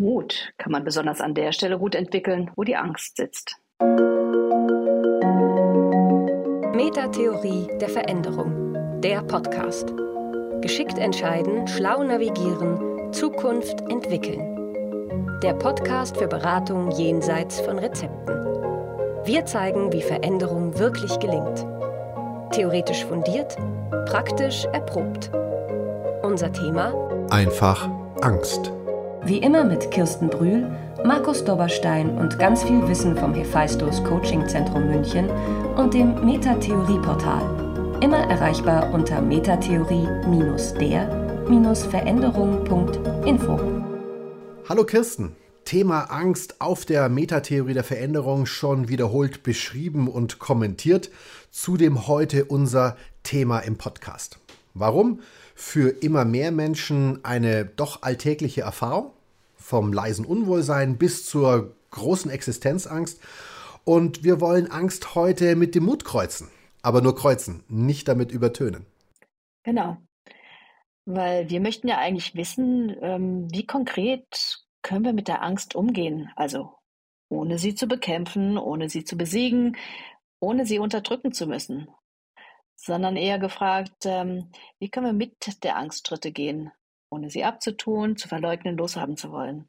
Mut kann man besonders an der Stelle gut entwickeln, wo die Angst sitzt. Metatheorie der Veränderung. Der Podcast. Geschickt entscheiden, schlau navigieren, Zukunft entwickeln. Der Podcast für Beratung jenseits von Rezepten. Wir zeigen, wie Veränderung wirklich gelingt. Theoretisch fundiert, praktisch erprobt. Unser Thema? Einfach Angst. Wie immer mit Kirsten Brühl, Markus Doberstein und ganz viel Wissen vom Hephaistos Coaching Zentrum München und dem Metatheorie-Portal. Immer erreichbar unter metatheorie-der-veränderung.info. Hallo Kirsten. Thema Angst auf der Metatheorie der Veränderung schon wiederholt beschrieben und kommentiert. Zudem heute unser Thema im Podcast. Warum? für immer mehr Menschen eine doch alltägliche Erfahrung, vom leisen Unwohlsein bis zur großen Existenzangst. Und wir wollen Angst heute mit dem Mut kreuzen, aber nur kreuzen, nicht damit übertönen. Genau, weil wir möchten ja eigentlich wissen, ähm, wie konkret können wir mit der Angst umgehen, also ohne sie zu bekämpfen, ohne sie zu besiegen, ohne sie unterdrücken zu müssen sondern eher gefragt, ähm, wie können wir mit der Angst Schritte gehen, ohne sie abzutun, zu verleugnen, loshaben zu wollen.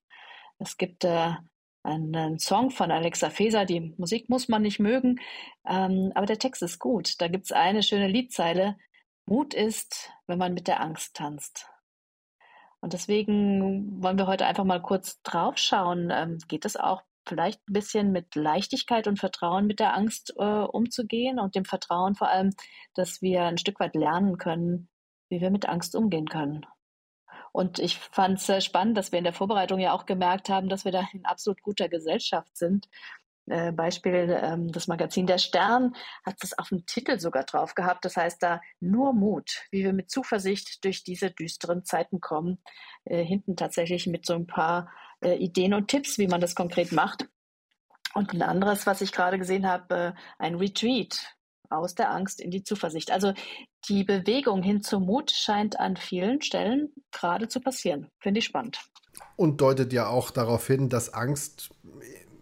Es gibt äh, einen Song von Alexa Feser, die Musik muss man nicht mögen, ähm, aber der Text ist gut. Da gibt es eine schöne Liedzeile, Mut ist, wenn man mit der Angst tanzt. Und deswegen wollen wir heute einfach mal kurz draufschauen. Ähm, geht es auch vielleicht ein bisschen mit Leichtigkeit und Vertrauen mit der Angst äh, umzugehen und dem Vertrauen vor allem, dass wir ein Stück weit lernen können, wie wir mit Angst umgehen können. Und ich fand es spannend, dass wir in der Vorbereitung ja auch gemerkt haben, dass wir da in absolut guter Gesellschaft sind. Äh, Beispiel ähm, das Magazin Der Stern hat es auf dem Titel sogar drauf gehabt. Das heißt da nur Mut, wie wir mit Zuversicht durch diese düsteren Zeiten kommen. Äh, hinten tatsächlich mit so ein paar äh, Ideen und Tipps, wie man das konkret macht. Und ein anderes, was ich gerade gesehen habe, ein Retreat aus der Angst in die Zuversicht. Also die Bewegung hin zum Mut scheint an vielen Stellen gerade zu passieren. Finde ich spannend. Und deutet ja auch darauf hin, dass Angst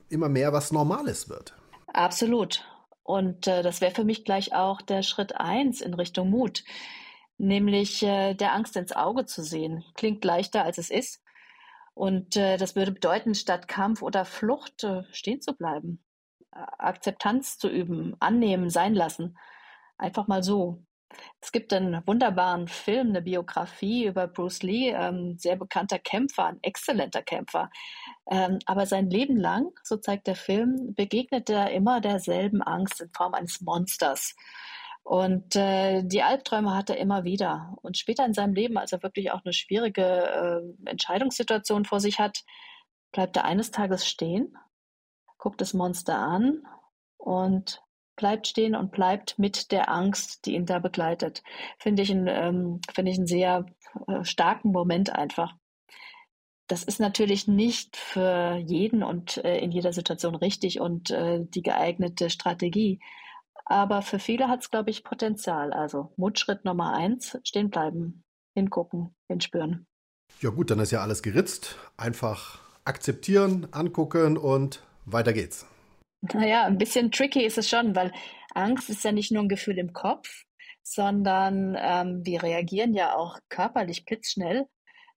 immer mehr was Normales wird. Absolut. Und äh, das wäre für mich gleich auch der Schritt eins in Richtung Mut, nämlich äh, der Angst ins Auge zu sehen. Klingt leichter, als es ist. Und äh, das würde bedeuten, statt Kampf oder Flucht äh, stehen zu bleiben, Akzeptanz zu üben, annehmen, sein lassen. Einfach mal so. Es gibt einen wunderbaren Film, eine Biografie über Bruce Lee, ähm, sehr bekannter Kämpfer, ein exzellenter Kämpfer. Ähm, aber sein Leben lang, so zeigt der Film, begegnet er immer derselben Angst in Form eines Monsters. Und äh, die Albträume hat er immer wieder. Und später in seinem Leben, als er wirklich auch eine schwierige äh, Entscheidungssituation vor sich hat, bleibt er eines Tages stehen, guckt das Monster an und bleibt stehen und bleibt mit der Angst, die ihn da begleitet. Finde ich, ein, ähm, finde ich einen sehr äh, starken Moment einfach. Das ist natürlich nicht für jeden und äh, in jeder Situation richtig und äh, die geeignete Strategie. Aber für viele hat es, glaube ich, Potenzial. Also Mutschritt Nummer eins, stehen bleiben, hingucken, hinspüren. Ja gut, dann ist ja alles geritzt. Einfach akzeptieren, angucken und weiter geht's. Naja, ein bisschen tricky ist es schon, weil Angst ist ja nicht nur ein Gefühl im Kopf, sondern ähm, wir reagieren ja auch körperlich blitzschnell,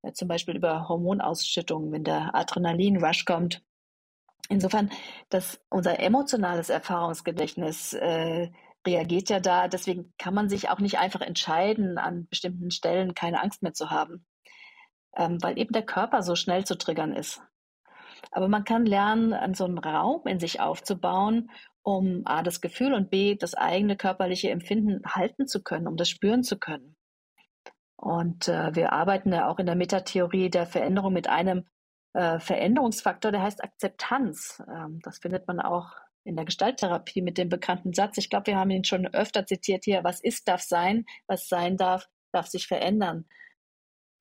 äh, zum Beispiel über Hormonausschüttungen, wenn der Adrenalin-Rush kommt Insofern, dass unser emotionales Erfahrungsgedächtnis äh, reagiert ja da. Deswegen kann man sich auch nicht einfach entscheiden, an bestimmten Stellen keine Angst mehr zu haben, ähm, weil eben der Körper so schnell zu triggern ist. Aber man kann lernen, an so einem Raum in sich aufzubauen, um A, das Gefühl und B, das eigene körperliche Empfinden halten zu können, um das spüren zu können. Und äh, wir arbeiten ja auch in der Metatheorie der Veränderung mit einem äh, Veränderungsfaktor, der heißt Akzeptanz. Ähm, das findet man auch in der Gestalttherapie mit dem bekannten Satz. Ich glaube, wir haben ihn schon öfter zitiert hier. Was ist, darf sein. Was sein darf, darf sich verändern.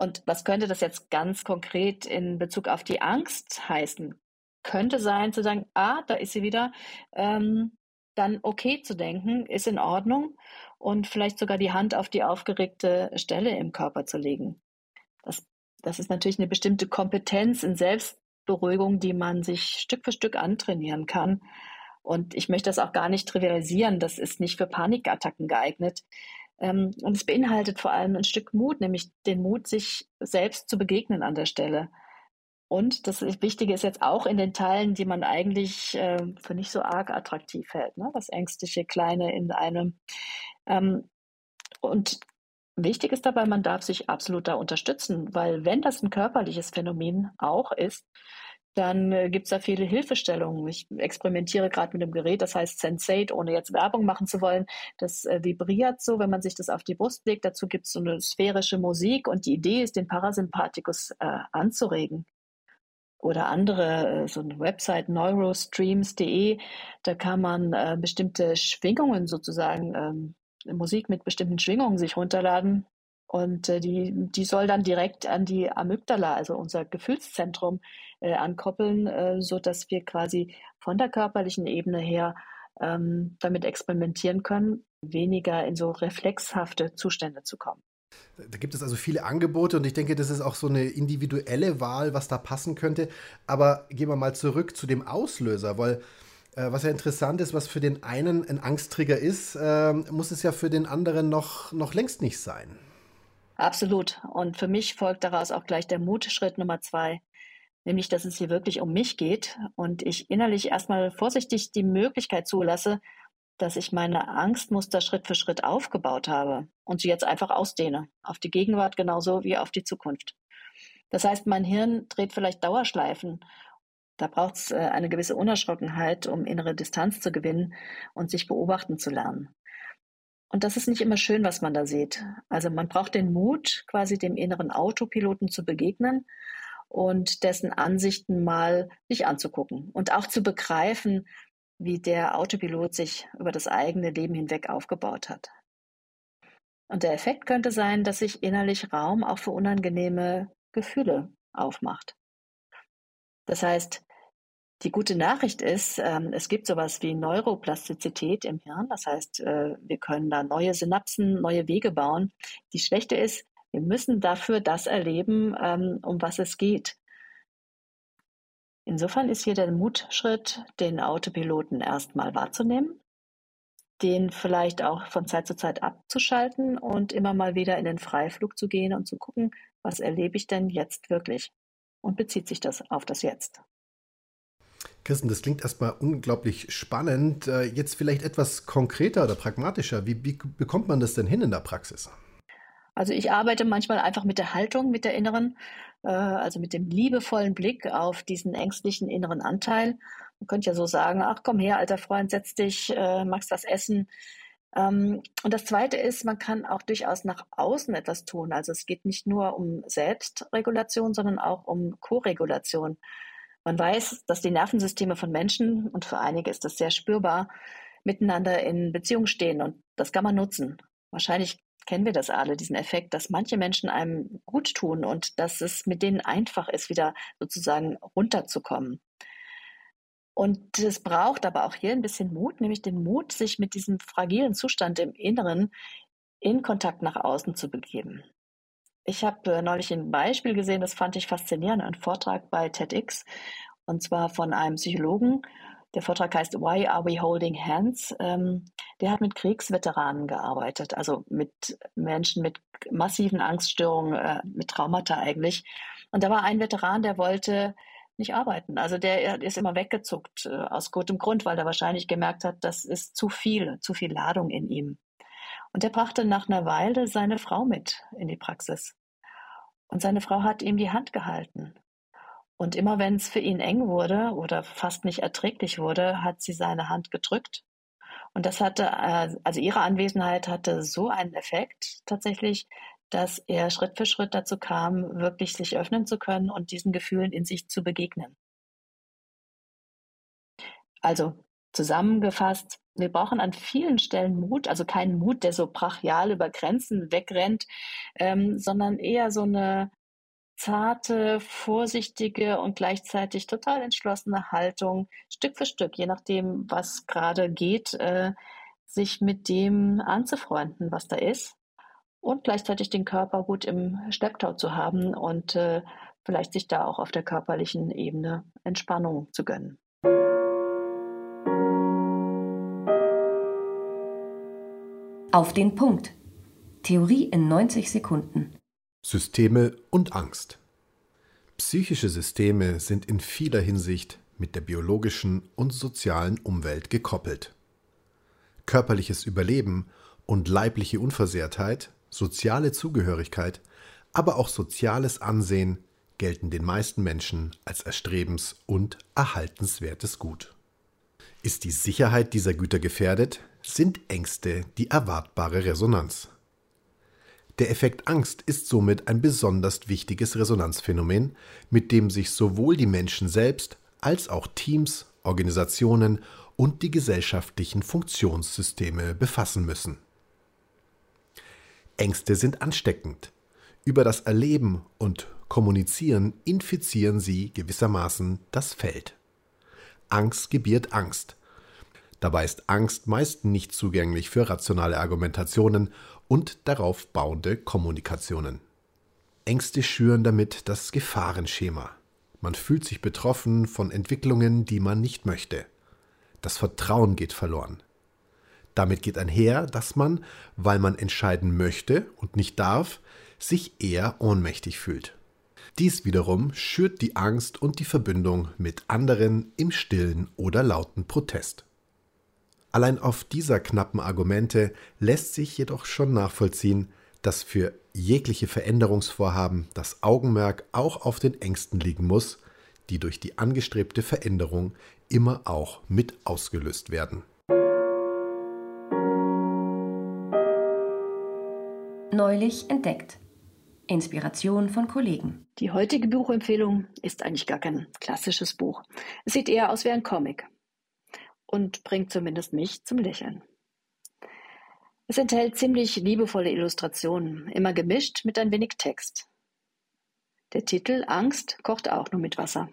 Und was könnte das jetzt ganz konkret in Bezug auf die Angst heißen? Könnte sein zu sagen, ah, da ist sie wieder, ähm, dann okay zu denken, ist in Ordnung und vielleicht sogar die Hand auf die aufgeregte Stelle im Körper zu legen. Das das ist natürlich eine bestimmte Kompetenz in Beruhigung, die man sich Stück für Stück antrainieren kann. Und ich möchte das auch gar nicht trivialisieren. Das ist nicht für Panikattacken geeignet. Ähm, und es beinhaltet vor allem ein Stück Mut, nämlich den Mut, sich selbst zu begegnen an der Stelle. Und das Wichtige ist jetzt auch in den Teilen, die man eigentlich äh, für nicht so arg attraktiv hält, ne? das ängstliche Kleine in einem. Ähm, und wichtig ist dabei, man darf sich absolut da unterstützen, weil wenn das ein körperliches Phänomen auch ist, dann äh, gibt es da viele Hilfestellungen. Ich experimentiere gerade mit einem Gerät, das heißt Sensate, ohne jetzt Werbung machen zu wollen. Das äh, vibriert so, wenn man sich das auf die Brust legt. Dazu gibt es so eine sphärische Musik und die Idee ist, den Parasympathikus äh, anzuregen. Oder andere, äh, so eine Website neurostreams.de, da kann man äh, bestimmte Schwingungen sozusagen, ähm, Musik mit bestimmten Schwingungen sich runterladen und äh, die, die soll dann direkt an die Amygdala, also unser Gefühlszentrum, äh, ankoppeln, äh, sodass wir quasi von der körperlichen Ebene her ähm, damit experimentieren können, weniger in so reflexhafte Zustände zu kommen. Da gibt es also viele Angebote und ich denke, das ist auch so eine individuelle Wahl, was da passen könnte. Aber gehen wir mal zurück zu dem Auslöser, weil äh, was ja interessant ist, was für den einen ein Angsttrigger ist, äh, muss es ja für den anderen noch, noch längst nicht sein. Absolut. Und für mich folgt daraus auch gleich der Mutschritt Nummer zwei, nämlich dass es hier wirklich um mich geht und ich innerlich erstmal vorsichtig die Möglichkeit zulasse, dass ich meine Angstmuster Schritt für Schritt aufgebaut habe und sie jetzt einfach ausdehne, auf die Gegenwart genauso wie auf die Zukunft. Das heißt, mein Hirn dreht vielleicht Dauerschleifen. Da braucht es äh, eine gewisse Unerschrockenheit, um innere Distanz zu gewinnen und sich beobachten zu lernen. Und das ist nicht immer schön, was man da sieht. Also man braucht den Mut, quasi dem inneren Autopiloten zu begegnen und dessen Ansichten mal sich anzugucken und auch zu begreifen, wie der Autopilot sich über das eigene Leben hinweg aufgebaut hat. Und der Effekt könnte sein, dass sich innerlich Raum auch für unangenehme Gefühle aufmacht. Das heißt, die gute Nachricht ist, ähm, es gibt sowas wie Neuroplastizität im Hirn. Das heißt, äh, wir können da neue Synapsen, neue Wege bauen. Die schlechte ist, wir müssen dafür das erleben, ähm, um was es geht. Insofern ist hier der Mutschritt, den Autopiloten erstmal wahrzunehmen, den vielleicht auch von Zeit zu Zeit abzuschalten und immer mal wieder in den Freiflug zu gehen und zu gucken, was erlebe ich denn jetzt wirklich? Und bezieht sich das auf das Jetzt? Kirsten, das klingt erstmal unglaublich spannend. Äh, jetzt vielleicht etwas konkreter oder pragmatischer. Wie, wie, bekommt man das denn hin in der Praxis? Also ich arbeite manchmal einfach mit der Haltung, mit der inneren, äh, also mit dem liebevollen Blick auf diesen ängstlichen inneren Anteil. Man könnte ja so sagen, ach komm her, alter Freund, setz dich, äh, magst was essen. Ähm, und das Zweite ist, man kann auch durchaus nach außen etwas tun. Also es geht nicht nur um Selbstregulation, sondern auch um Koregulation. Man weiß, dass die Nervensysteme von Menschen, und für einige ist das sehr spürbar, miteinander in Beziehung stehen und das kann man nutzen. Wahrscheinlich kennen wir das alle, diesen Effekt, dass manche Menschen einem gut tun und dass es mit denen einfach ist, wieder sozusagen runterzukommen. Und es braucht aber auch hier ein bisschen Mut, nämlich den Mut, sich mit diesem fragilen Zustand im Inneren in Kontakt nach außen zu begeben. Ich habe äh, neulich ein Beispiel gesehen, das fand ich faszinierend, ein Vortrag bei TEDx, und zwar von einem Psychologen. Der Vortrag heißt Why Are We Holding Hands? Ähm, der hat mit Kriegsveteranen gearbeitet, also mit Menschen mit massiven Angststörungen, äh, mit Traumata eigentlich. Und da war ein Veteran, der wollte nicht arbeiten. Also der ist immer weggezuckt, äh, aus gutem Grund, weil er wahrscheinlich gemerkt hat, das ist zu viel, zu viel Ladung in ihm. Und er brachte nach einer Weile seine Frau mit in die Praxis. Und seine Frau hat ihm die Hand gehalten. Und immer wenn es für ihn eng wurde oder fast nicht erträglich wurde, hat sie seine Hand gedrückt. Und das hatte, äh, also ihre Anwesenheit hatte so einen Effekt tatsächlich, dass er Schritt für Schritt dazu kam, wirklich sich öffnen zu können und diesen Gefühlen in sich zu begegnen. Also Zusammengefasst, wir brauchen an vielen Stellen Mut, also keinen Mut, der so brachial über Grenzen wegrennt, ähm, sondern eher so eine zarte, vorsichtige und gleichzeitig total entschlossene Haltung, Stück für Stück, je nachdem, was gerade geht, äh, sich mit dem anzufreunden, was da ist und gleichzeitig den Körper gut im Schlepptau zu haben und äh, vielleicht sich da auch auf der körperlichen Ebene Entspannung zu gönnen. Auf den Punkt. Theorie in 90 Sekunden. Systeme und Angst. Psychische Systeme sind in vieler Hinsicht mit der biologischen und sozialen Umwelt gekoppelt. Körperliches Überleben und leibliche Unversehrtheit, soziale Zugehörigkeit, aber auch soziales Ansehen gelten den meisten Menschen als erstrebens- und erhaltenswertes Gut. Ist die Sicherheit dieser Güter gefährdet, sind Ängste die erwartbare Resonanz. Der Effekt Angst ist somit ein besonders wichtiges Resonanzphänomen, mit dem sich sowohl die Menschen selbst als auch Teams, Organisationen und die gesellschaftlichen Funktionssysteme befassen müssen. Ängste sind ansteckend. Über das Erleben und Kommunizieren infizieren sie gewissermaßen das Feld. Angst gebiert Angst. Dabei ist Angst meist nicht zugänglich für rationale Argumentationen und darauf bauende Kommunikationen. Ängste schüren damit das Gefahrenschema. Man fühlt sich betroffen von Entwicklungen, die man nicht möchte. Das Vertrauen geht verloren. Damit geht einher, dass man, weil man entscheiden möchte und nicht darf, sich eher ohnmächtig fühlt. Dies wiederum schürt die Angst und die Verbindung mit anderen im stillen oder lauten Protest. Allein auf dieser knappen Argumente lässt sich jedoch schon nachvollziehen, dass für jegliche Veränderungsvorhaben das Augenmerk auch auf den Ängsten liegen muss, die durch die angestrebte Veränderung immer auch mit ausgelöst werden. Neulich entdeckt. Inspiration von Kollegen. Die heutige Buchempfehlung ist eigentlich gar kein klassisches Buch. Es sieht eher aus wie ein Comic und bringt zumindest mich zum Lächeln. Es enthält ziemlich liebevolle Illustrationen, immer gemischt mit ein wenig Text. Der Titel Angst kocht auch nur mit Wasser.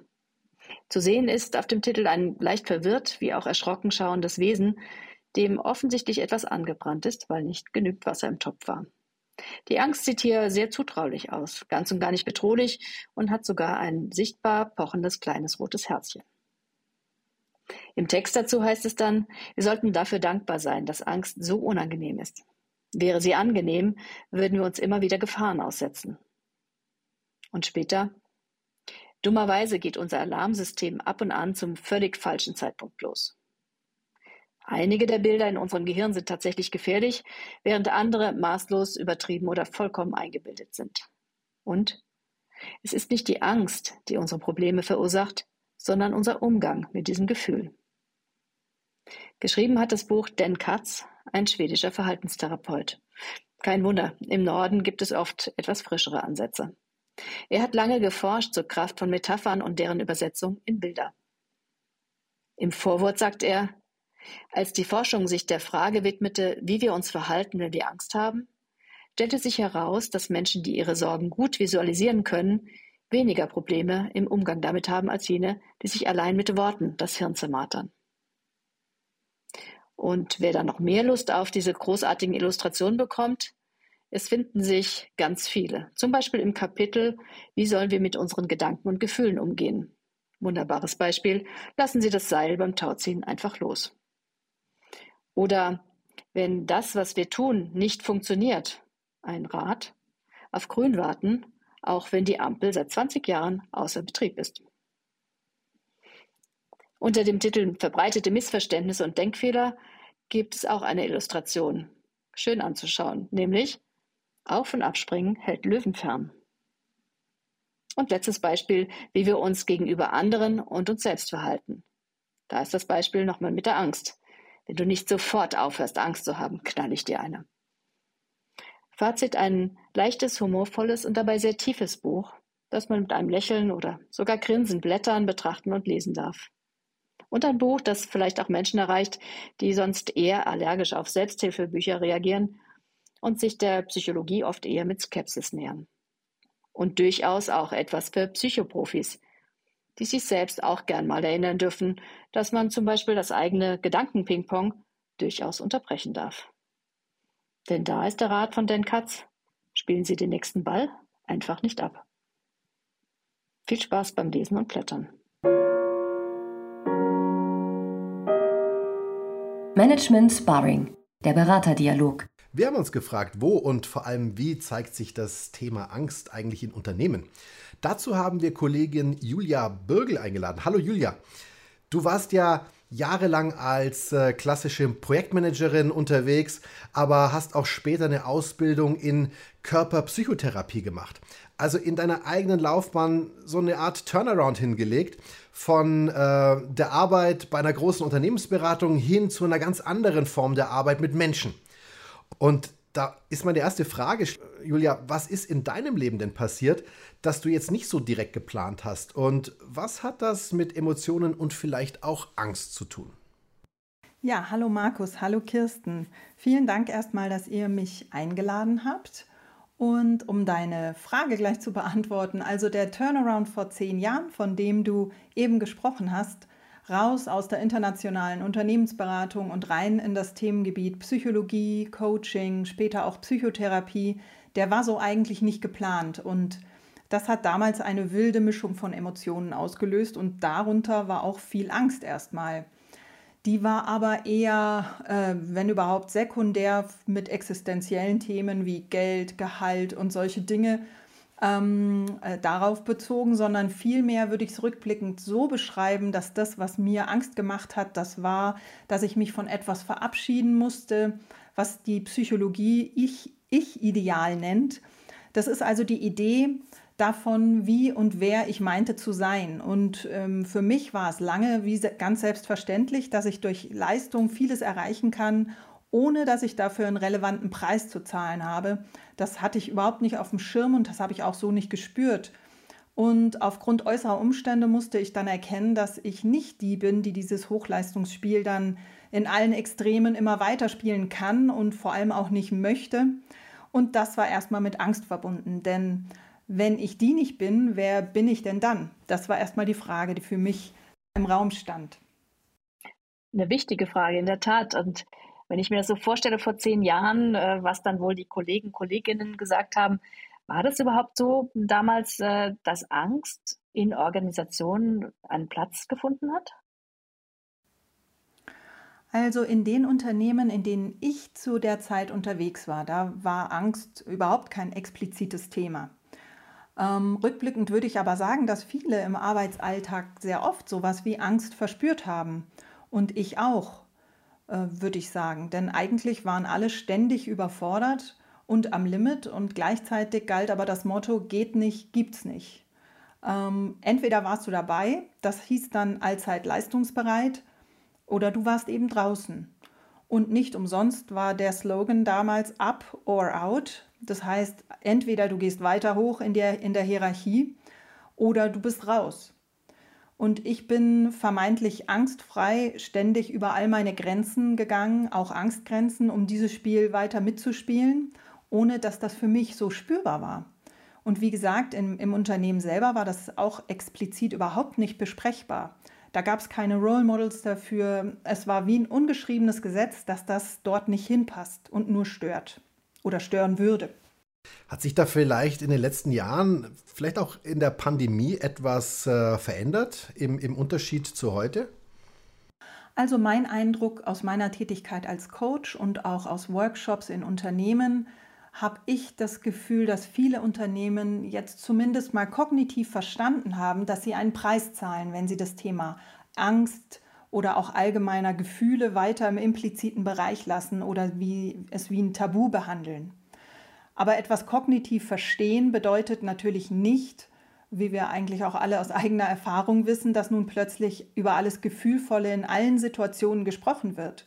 Zu sehen ist auf dem Titel ein leicht verwirrt wie auch erschrocken schauendes Wesen, dem offensichtlich etwas angebrannt ist, weil nicht genügend Wasser im Topf war. Die Angst sieht hier sehr zutraulich aus, ganz und gar nicht bedrohlich und hat sogar ein sichtbar pochendes kleines rotes Herzchen. Im Text dazu heißt es dann, wir sollten dafür dankbar sein, dass Angst so unangenehm ist. Wäre sie angenehm, würden wir uns immer wieder Gefahren aussetzen. Und später, dummerweise geht unser Alarmsystem ab und an zum völlig falschen Zeitpunkt los. Einige der Bilder in unserem Gehirn sind tatsächlich gefährlich, während andere maßlos übertrieben oder vollkommen eingebildet sind. Und es ist nicht die Angst, die unsere Probleme verursacht, sondern unser Umgang mit diesem Gefühl. Geschrieben hat das Buch Dan Katz, ein schwedischer Verhaltenstherapeut. Kein Wunder, im Norden gibt es oft etwas frischere Ansätze. Er hat lange geforscht zur Kraft von Metaphern und deren Übersetzung in Bilder. Im Vorwort sagt er, als die Forschung sich der Frage widmete, wie wir uns verhalten, wenn wir Angst haben, stellte sich heraus, dass Menschen, die ihre Sorgen gut visualisieren können, weniger Probleme im Umgang damit haben als jene, die sich allein mit Worten das Hirn zermartern. Und wer dann noch mehr Lust auf diese großartigen Illustrationen bekommt, es finden sich ganz viele. Zum Beispiel im Kapitel Wie sollen wir mit unseren Gedanken und Gefühlen umgehen? Wunderbares Beispiel. Lassen Sie das Seil beim Tauziehen einfach los. Oder wenn das, was wir tun, nicht funktioniert, ein Rat, auf Grün warten auch wenn die Ampel seit 20 Jahren außer Betrieb ist. Unter dem Titel Verbreitete Missverständnisse und Denkfehler gibt es auch eine Illustration. Schön anzuschauen, nämlich Auf- und Abspringen hält Löwen fern. Und letztes Beispiel, wie wir uns gegenüber anderen und uns selbst verhalten. Da ist das Beispiel nochmal mit der Angst. Wenn du nicht sofort aufhörst, Angst zu haben, knall ich dir eine. Fazit ein leichtes, humorvolles und dabei sehr tiefes Buch, das man mit einem Lächeln oder sogar Grinsen blättern, betrachten und lesen darf. Und ein Buch, das vielleicht auch Menschen erreicht, die sonst eher allergisch auf Selbsthilfebücher reagieren und sich der Psychologie oft eher mit Skepsis nähern. Und durchaus auch etwas für Psychoprofis, die sich selbst auch gern mal erinnern dürfen, dass man zum Beispiel das eigene Gedankenpingpong durchaus unterbrechen darf. Denn da ist der Rat von Dan Katz. Spielen Sie den nächsten Ball einfach nicht ab. Viel Spaß beim Lesen und Blättern. Management Sparring, der Beraterdialog. Wir haben uns gefragt, wo und vor allem wie zeigt sich das Thema Angst eigentlich in Unternehmen. Dazu haben wir Kollegin Julia Bürgel eingeladen. Hallo Julia, du warst ja jahrelang als äh, klassische Projektmanagerin unterwegs, aber hast auch später eine Ausbildung in Körperpsychotherapie gemacht. Also in deiner eigenen Laufbahn so eine Art Turnaround hingelegt von äh, der Arbeit bei einer großen Unternehmensberatung hin zu einer ganz anderen Form der Arbeit mit Menschen. Und da ist meine erste Frage, Julia, was ist in deinem Leben denn passiert, dass du jetzt nicht so direkt geplant hast? Und was hat das mit Emotionen und vielleicht auch Angst zu tun? Ja, hallo Markus, hallo Kirsten. Vielen Dank erstmal, dass ihr mich eingeladen habt. Und um deine Frage gleich zu beantworten, also der Turnaround vor zehn Jahren, von dem du eben gesprochen hast, raus aus der internationalen Unternehmensberatung und rein in das Themengebiet Psychologie, Coaching, später auch Psychotherapie, der war so eigentlich nicht geplant. Und das hat damals eine wilde Mischung von Emotionen ausgelöst und darunter war auch viel Angst erstmal. Die war aber eher, äh, wenn überhaupt, sekundär mit existenziellen Themen wie Geld, Gehalt und solche Dinge ähm, äh, darauf bezogen, sondern vielmehr würde ich es rückblickend so beschreiben, dass das, was mir Angst gemacht hat, das war, dass ich mich von etwas verabschieden musste, was die Psychologie Ich-Ideal ich nennt. Das ist also die Idee davon, wie und wer ich meinte zu sein. Und ähm, für mich war es lange wie ganz selbstverständlich, dass ich durch Leistung vieles erreichen kann ohne dass ich dafür einen relevanten Preis zu zahlen habe. Das hatte ich überhaupt nicht auf dem Schirm und das habe ich auch so nicht gespürt. Und aufgrund äußerer Umstände musste ich dann erkennen, dass ich nicht die bin, die dieses Hochleistungsspiel dann in allen Extremen immer weiterspielen kann und vor allem auch nicht möchte. Und das war erstmal mit Angst verbunden, denn wenn ich die nicht bin, wer bin ich denn dann? Das war erstmal die Frage, die für mich im Raum stand. Eine wichtige Frage, in der Tat. Und wenn ich mir das so vorstelle vor zehn Jahren, äh, was dann wohl die Kollegen, Kolleginnen gesagt haben, war das überhaupt so damals, äh, dass Angst in Organisationen einen Platz gefunden hat? Also in den Unternehmen, in denen ich zu der Zeit unterwegs war, da war Angst überhaupt kein explizites Thema. Ähm, rückblickend würde ich aber sagen, dass viele im Arbeitsalltag sehr oft sowas wie Angst verspürt haben. Und ich auch. Äh, würde ich sagen. Denn eigentlich waren alle ständig überfordert und am Limit und gleichzeitig galt aber das Motto, geht nicht, gibt's nicht. Ähm, entweder warst du dabei, das hieß dann allzeit leistungsbereit, oder du warst eben draußen. Und nicht umsonst war der Slogan damals up or out. Das heißt, entweder du gehst weiter hoch in der, in der Hierarchie oder du bist raus. Und ich bin vermeintlich angstfrei ständig über all meine Grenzen gegangen, auch Angstgrenzen, um dieses Spiel weiter mitzuspielen, ohne dass das für mich so spürbar war. Und wie gesagt, im, im Unternehmen selber war das auch explizit überhaupt nicht besprechbar. Da gab es keine Role Models dafür. Es war wie ein ungeschriebenes Gesetz, dass das dort nicht hinpasst und nur stört oder stören würde. Hat sich da vielleicht in den letzten Jahren, vielleicht auch in der Pandemie, etwas äh, verändert im, im Unterschied zu heute? Also mein Eindruck aus meiner Tätigkeit als Coach und auch aus Workshops in Unternehmen habe ich das Gefühl, dass viele Unternehmen jetzt zumindest mal kognitiv verstanden haben, dass sie einen Preis zahlen, wenn sie das Thema Angst oder auch allgemeiner Gefühle weiter im impliziten Bereich lassen oder wie, es wie ein Tabu behandeln. Aber etwas kognitiv verstehen bedeutet natürlich nicht, wie wir eigentlich auch alle aus eigener Erfahrung wissen, dass nun plötzlich über alles Gefühlvolle in allen Situationen gesprochen wird.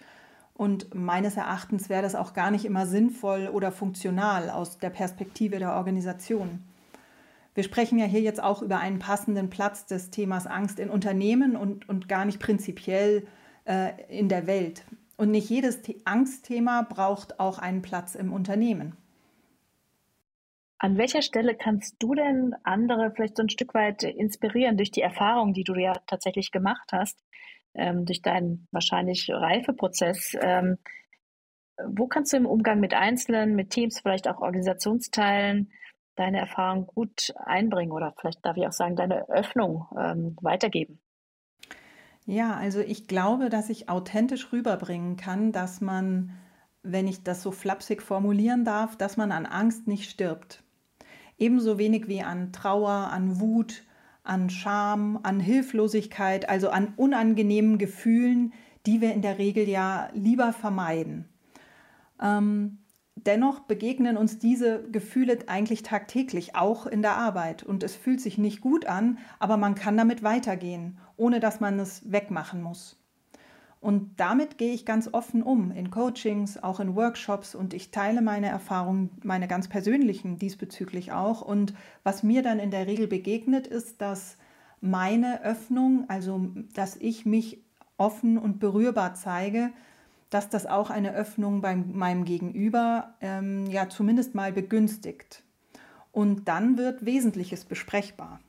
Und meines Erachtens wäre das auch gar nicht immer sinnvoll oder funktional aus der Perspektive der Organisation. Wir sprechen ja hier jetzt auch über einen passenden Platz des Themas Angst in Unternehmen und, und gar nicht prinzipiell äh, in der Welt. Und nicht jedes Angstthema braucht auch einen Platz im Unternehmen. An welcher Stelle kannst du denn andere vielleicht so ein Stück weit inspirieren durch die Erfahrung, die du ja tatsächlich gemacht hast, ähm, durch deinen wahrscheinlich Reifeprozess? Ähm, wo kannst du im Umgang mit Einzelnen, mit Teams, vielleicht auch Organisationsteilen deine Erfahrung gut einbringen oder vielleicht darf ich auch sagen, deine Öffnung ähm, weitergeben? Ja, also ich glaube, dass ich authentisch rüberbringen kann, dass man, wenn ich das so flapsig formulieren darf, dass man an Angst nicht stirbt. Ebenso wenig wie an Trauer, an Wut, an Scham, an Hilflosigkeit, also an unangenehmen Gefühlen, die wir in der Regel ja lieber vermeiden. Ähm, dennoch begegnen uns diese Gefühle eigentlich tagtäglich, auch in der Arbeit. Und es fühlt sich nicht gut an, aber man kann damit weitergehen, ohne dass man es wegmachen muss. Und damit gehe ich ganz offen um, in Coachings, auch in Workshops und ich teile meine Erfahrungen, meine ganz persönlichen diesbezüglich auch. Und was mir dann in der Regel begegnet, ist, dass meine Öffnung, also dass ich mich offen und berührbar zeige, dass das auch eine Öffnung bei meinem Gegenüber ähm, ja zumindest mal begünstigt. Und dann wird Wesentliches besprechbar.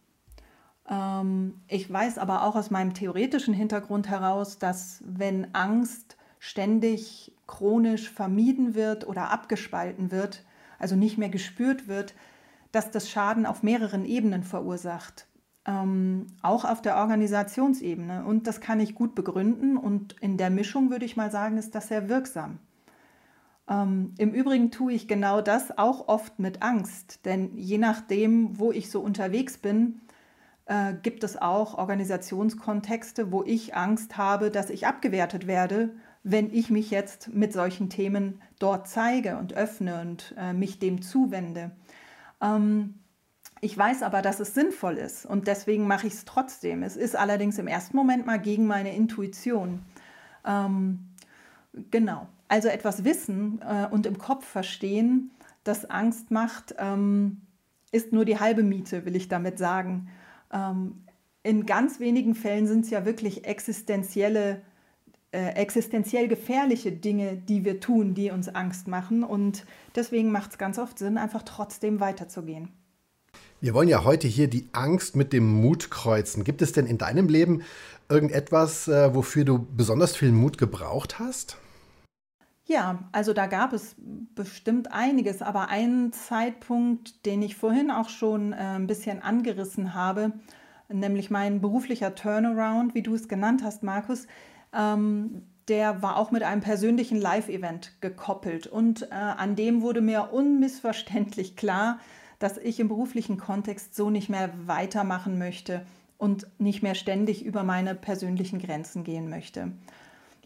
Ähm, ich weiß aber auch aus meinem theoretischen Hintergrund heraus, dass wenn Angst ständig chronisch vermieden wird oder abgespalten wird, also nicht mehr gespürt wird, dass das Schaden auf mehreren Ebenen verursacht. Ähm, auch auf der Organisationsebene. Und das kann ich gut begründen. Und in der Mischung würde ich mal sagen, ist das sehr wirksam. Ähm, Im Übrigen tue ich genau das auch oft mit Angst. Denn je nachdem, wo ich so unterwegs bin, äh, gibt es auch Organisationskontexte, wo ich Angst habe, dass ich abgewertet werde, wenn ich mich jetzt mit solchen Themen dort zeige und öffne und äh, mich dem zuwende. Ähm, ich weiß aber, dass es sinnvoll ist und deswegen mache ich es trotzdem. Es ist allerdings im ersten Moment mal gegen meine Intuition. Ähm, genau. Also etwas wissen äh, und im Kopf verstehen, das Angst macht, ähm, ist nur die halbe Miete, will ich damit sagen. Ähm, in ganz wenigen Fällen sind es ja wirklich existenzielle, äh, existenziell gefährliche Dinge, die wir tun, die uns Angst machen. Und deswegen macht es ganz oft Sinn, einfach trotzdem weiterzugehen. Wir wollen ja heute hier die Angst mit dem Mut kreuzen. Gibt es denn in deinem Leben irgendetwas, äh, wofür du besonders viel Mut gebraucht hast? Ja, also da gab es bestimmt einiges, aber ein Zeitpunkt, den ich vorhin auch schon äh, ein bisschen angerissen habe, nämlich mein beruflicher Turnaround, wie du es genannt hast, Markus, ähm, der war auch mit einem persönlichen Live-Event gekoppelt. Und äh, an dem wurde mir unmissverständlich klar, dass ich im beruflichen Kontext so nicht mehr weitermachen möchte und nicht mehr ständig über meine persönlichen Grenzen gehen möchte.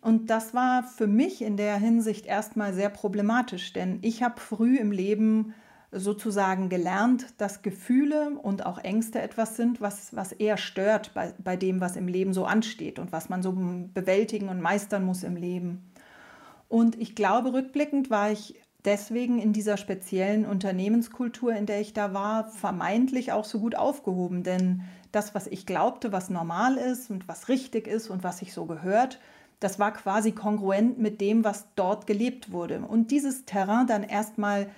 Und das war für mich in der Hinsicht erstmal sehr problematisch, denn ich habe früh im Leben sozusagen gelernt, dass Gefühle und auch Ängste etwas sind, was, was eher stört bei, bei dem, was im Leben so ansteht und was man so bewältigen und meistern muss im Leben. Und ich glaube, rückblickend war ich deswegen in dieser speziellen Unternehmenskultur, in der ich da war, vermeintlich auch so gut aufgehoben. Denn das, was ich glaubte, was normal ist und was richtig ist und was sich so gehört, das war quasi kongruent mit dem, was dort gelebt wurde. Und dieses Terrain dann erstmal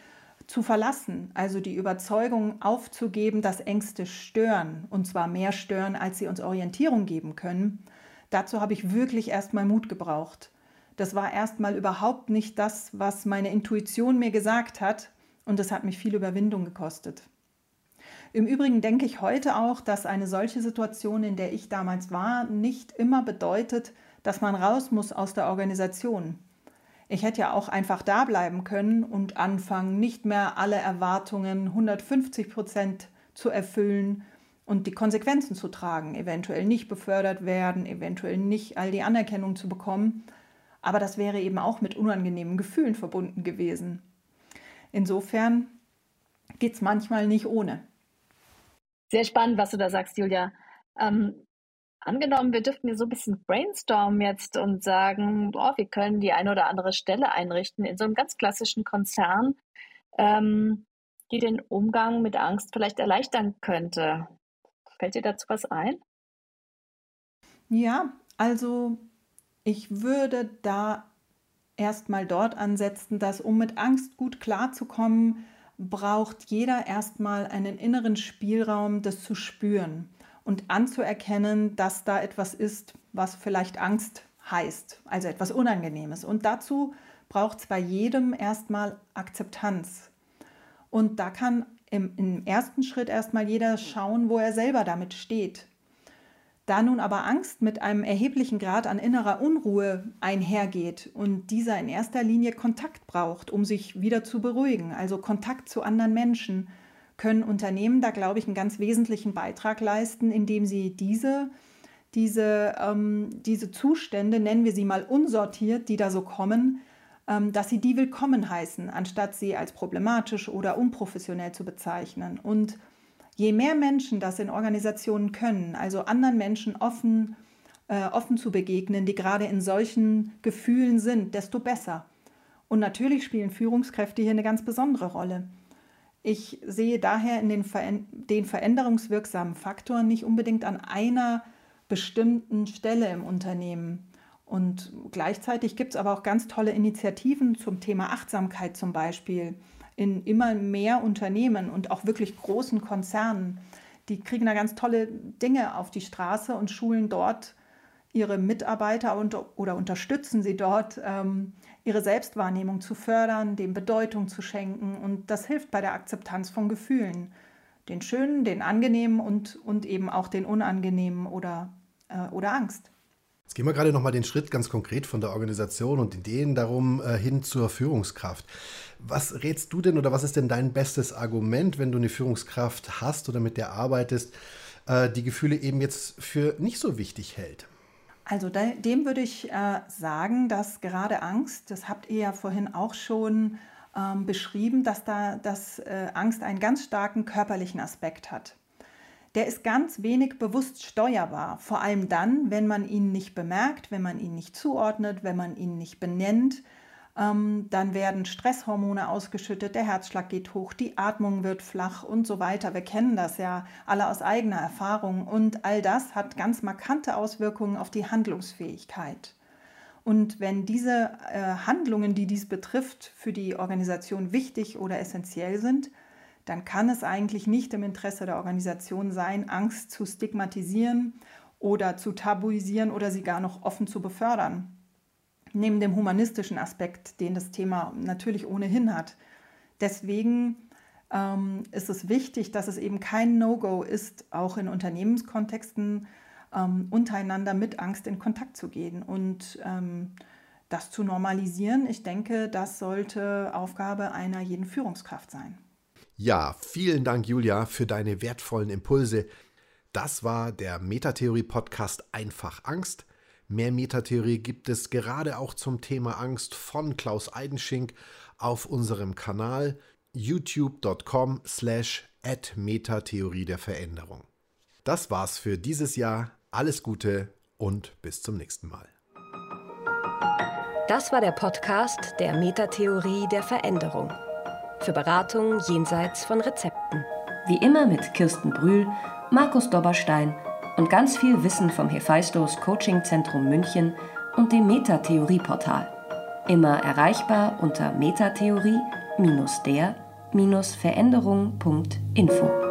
zu verlassen, also die Überzeugung aufzugeben, dass Ängste stören, und zwar mehr stören, als sie uns Orientierung geben können, dazu habe ich wirklich erstmal Mut gebraucht. Das war erstmal überhaupt nicht das, was meine Intuition mir gesagt hat, und das hat mich viel Überwindung gekostet. Im Übrigen denke ich heute auch, dass eine solche Situation, in der ich damals war, nicht immer bedeutet, dass man raus muss aus der Organisation. Ich hätte ja auch einfach da bleiben können und anfangen, nicht mehr alle Erwartungen 150 Prozent zu erfüllen und die Konsequenzen zu tragen, eventuell nicht befördert werden, eventuell nicht all die Anerkennung zu bekommen. Aber das wäre eben auch mit unangenehmen Gefühlen verbunden gewesen. Insofern geht es manchmal nicht ohne. Sehr spannend, was du da sagst, Julia. Ähm, Angenommen, wir dürften hier so ein bisschen brainstormen jetzt und sagen, boah, wir können die eine oder andere Stelle einrichten in so einem ganz klassischen Konzern, ähm, die den Umgang mit Angst vielleicht erleichtern könnte. Fällt dir dazu was ein? Ja, also ich würde da erstmal dort ansetzen, dass um mit Angst gut klarzukommen, braucht jeder erstmal einen inneren Spielraum, das zu spüren und anzuerkennen, dass da etwas ist, was vielleicht Angst heißt, also etwas Unangenehmes. Und dazu braucht es bei jedem erstmal Akzeptanz. Und da kann im, im ersten Schritt erstmal jeder schauen, wo er selber damit steht. Da nun aber Angst mit einem erheblichen Grad an innerer Unruhe einhergeht und dieser in erster Linie Kontakt braucht, um sich wieder zu beruhigen, also Kontakt zu anderen Menschen, können Unternehmen da, glaube ich, einen ganz wesentlichen Beitrag leisten, indem sie diese, diese, ähm, diese Zustände, nennen wir sie mal unsortiert, die da so kommen, ähm, dass sie die willkommen heißen, anstatt sie als problematisch oder unprofessionell zu bezeichnen. Und Je mehr Menschen das in Organisationen können, also anderen Menschen offen, äh, offen zu begegnen, die gerade in solchen Gefühlen sind, desto besser. Und natürlich spielen Führungskräfte hier eine ganz besondere Rolle. Ich sehe daher in den, Ver den veränderungswirksamen Faktor nicht unbedingt an einer bestimmten Stelle im Unternehmen. Und gleichzeitig gibt es aber auch ganz tolle Initiativen zum Thema Achtsamkeit zum Beispiel in immer mehr Unternehmen und auch wirklich großen Konzernen. Die kriegen da ganz tolle Dinge auf die Straße und schulen dort ihre Mitarbeiter und, oder unterstützen sie dort, ähm, ihre Selbstwahrnehmung zu fördern, dem Bedeutung zu schenken. Und das hilft bei der Akzeptanz von Gefühlen. Den schönen, den angenehmen und, und eben auch den unangenehmen oder, äh, oder Angst. Jetzt gehen wir gerade nochmal den Schritt ganz konkret von der Organisation und Ideen darum äh, hin zur Führungskraft. Was rätst du denn oder was ist denn dein bestes Argument, wenn du eine Führungskraft hast oder mit der arbeitest, äh, die Gefühle eben jetzt für nicht so wichtig hält? Also dem würde ich äh, sagen, dass gerade Angst, das habt ihr ja vorhin auch schon ähm, beschrieben, dass da dass, äh, Angst einen ganz starken körperlichen Aspekt hat der ist ganz wenig bewusst steuerbar. Vor allem dann, wenn man ihn nicht bemerkt, wenn man ihn nicht zuordnet, wenn man ihn nicht benennt. Ähm, dann werden Stresshormone ausgeschüttet, der Herzschlag geht hoch, die Atmung wird flach und so weiter. Wir kennen das ja alle aus eigener Erfahrung. Und all das hat ganz markante Auswirkungen auf die Handlungsfähigkeit. Und wenn diese äh, Handlungen, die dies betrifft, für die Organisation wichtig oder essentiell sind, dann kann es eigentlich nicht im Interesse der Organisation sein, Angst zu stigmatisieren oder zu tabuisieren oder sie gar noch offen zu befördern. Neben dem humanistischen Aspekt, den das Thema natürlich ohnehin hat. Deswegen ähm, ist es wichtig, dass es eben kein No-Go ist, auch in Unternehmenskontexten ähm, untereinander mit Angst in Kontakt zu gehen und ähm, das zu normalisieren. Ich denke, das sollte Aufgabe einer jeden Führungskraft sein. Ja, vielen Dank, Julia, für deine wertvollen Impulse. Das war der Metatheorie-Podcast Einfach Angst. Mehr Metatheorie gibt es gerade auch zum Thema Angst von Klaus Eidenschink auf unserem Kanal youtube.com slash Metatheorie der Veränderung. Das war's für dieses Jahr. Alles Gute und bis zum nächsten Mal. Das war der Podcast der Metatheorie der Veränderung für Beratung jenseits von Rezepten. Wie immer mit Kirsten Brühl, Markus Dobberstein und ganz viel Wissen vom Hephaistos Coaching Zentrum München und dem Metatheorie-Portal. Immer erreichbar unter metatheorie-der-veränderung.info.